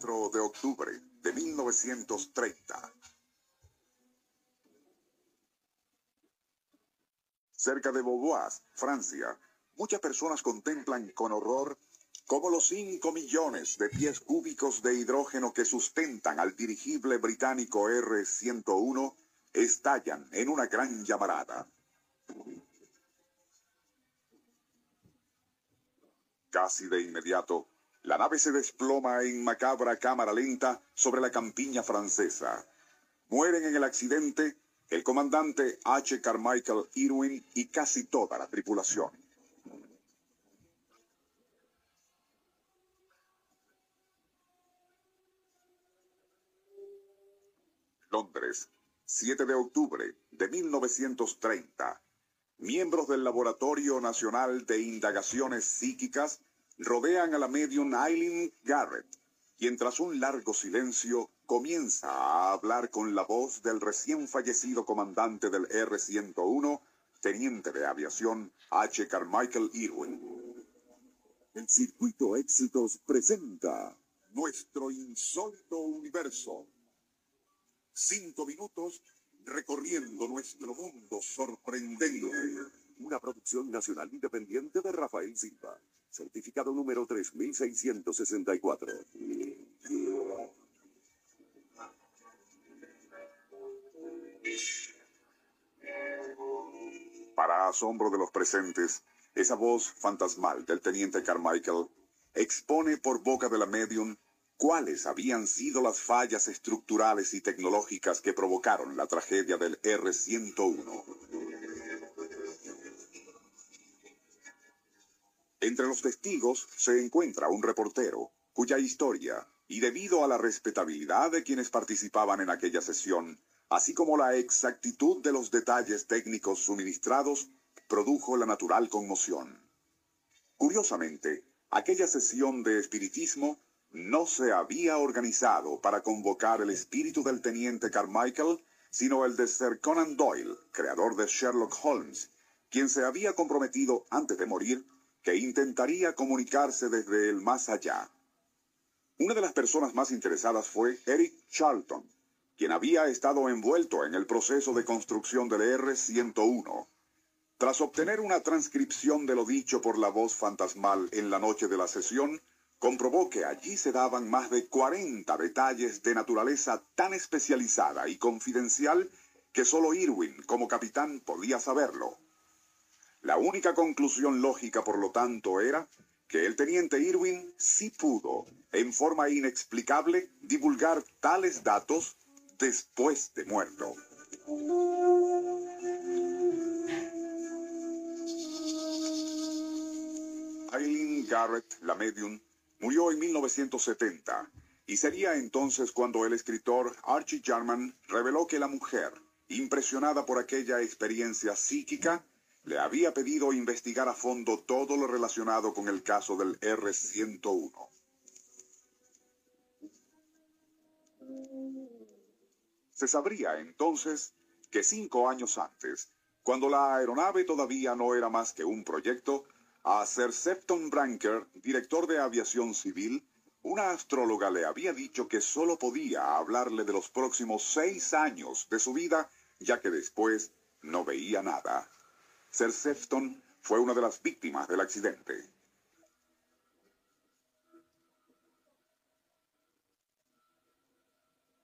4 de octubre de 1930. Cerca de Beauvois, Francia, muchas personas contemplan con horror cómo los 5 millones de pies cúbicos de hidrógeno que sustentan al dirigible británico R-101 estallan en una gran llamarada. Casi de inmediato, la nave se desploma en macabra cámara lenta sobre la campiña francesa. Mueren en el accidente el comandante H. Carmichael Irwin y casi toda la tripulación. Londres, 7 de octubre de 1930. Miembros del Laboratorio Nacional de Indagaciones Psíquicas rodean a la medium Eileen Garrett, quien tras un largo silencio comienza a hablar con la voz del recién fallecido comandante del R-101, teniente de aviación H. Carmichael Irwin. El circuito Éxitos presenta nuestro insólito universo. Cinco minutos recorriendo nuestro mundo sorprendente. Una producción nacional independiente de Rafael Silva. Certificado número 3664. Para asombro de los presentes, esa voz fantasmal del teniente Carmichael expone por boca de la medium cuáles habían sido las fallas estructurales y tecnológicas que provocaron la tragedia del R-101. Entre los testigos se encuentra un reportero, cuya historia, y debido a la respetabilidad de quienes participaban en aquella sesión, así como la exactitud de los detalles técnicos suministrados, produjo la natural conmoción. Curiosamente, aquella sesión de espiritismo no se había organizado para convocar el espíritu del teniente Carmichael, sino el de Sir Conan Doyle, creador de Sherlock Holmes, quien se había comprometido antes de morir que intentaría comunicarse desde el más allá. Una de las personas más interesadas fue Eric Charlton, quien había estado envuelto en el proceso de construcción del R-101. Tras obtener una transcripción de lo dicho por la voz fantasmal en la noche de la sesión, comprobó que allí se daban más de 40 detalles de naturaleza tan especializada y confidencial que solo Irwin, como capitán, podía saberlo. La única conclusión lógica, por lo tanto, era que el teniente Irwin sí pudo, en forma inexplicable, divulgar tales datos después de muerto. Eileen Garrett, la medium, murió en 1970 y sería entonces cuando el escritor Archie Jarman reveló que la mujer, impresionada por aquella experiencia psíquica, le había pedido investigar a fondo todo lo relacionado con el caso del R-101. Se sabría entonces que cinco años antes, cuando la aeronave todavía no era más que un proyecto, a Sir Septon Branker, director de aviación civil, una astróloga le había dicho que solo podía hablarle de los próximos seis años de su vida, ya que después no veía nada. Sir Septon fue una de las víctimas del accidente.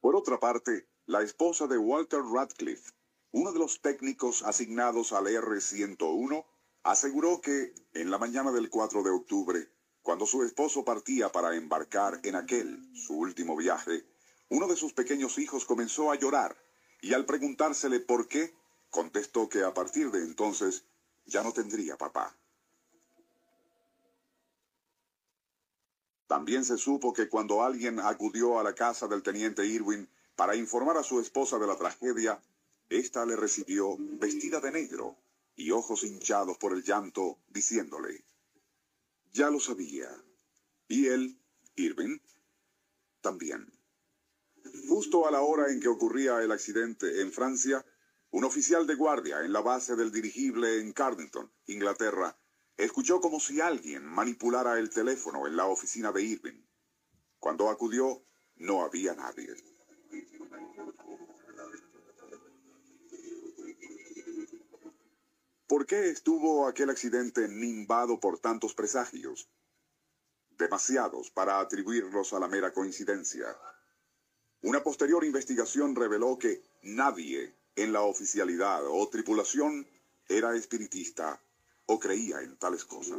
Por otra parte, la esposa de Walter Radcliffe, uno de los técnicos asignados al R-101, aseguró que en la mañana del 4 de octubre, cuando su esposo partía para embarcar en aquel, su último viaje, uno de sus pequeños hijos comenzó a llorar y al preguntársele por qué, Contestó que a partir de entonces ya no tendría papá. También se supo que cuando alguien acudió a la casa del teniente Irwin para informar a su esposa de la tragedia, ésta le recibió vestida de negro y ojos hinchados por el llanto, diciéndole, ya lo sabía. Y él, Irwin, también. Justo a la hora en que ocurría el accidente en Francia, un oficial de guardia en la base del dirigible en Cardington, Inglaterra, escuchó como si alguien manipulara el teléfono en la oficina de Irving. Cuando acudió, no había nadie. ¿Por qué estuvo aquel accidente nimbado por tantos presagios? Demasiados para atribuirlos a la mera coincidencia. Una posterior investigación reveló que nadie en la oficialidad o tripulación era espiritista o creía en tales cosas.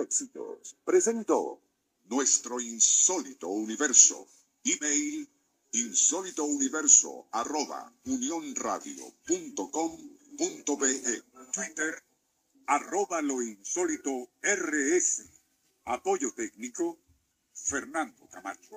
Éxitos presentó nuestro insólito universo. Email insólitouniverso arroba unionradio.com.be Twitter arroba lo insólito rs. Apoyo técnico Fernando Camacho.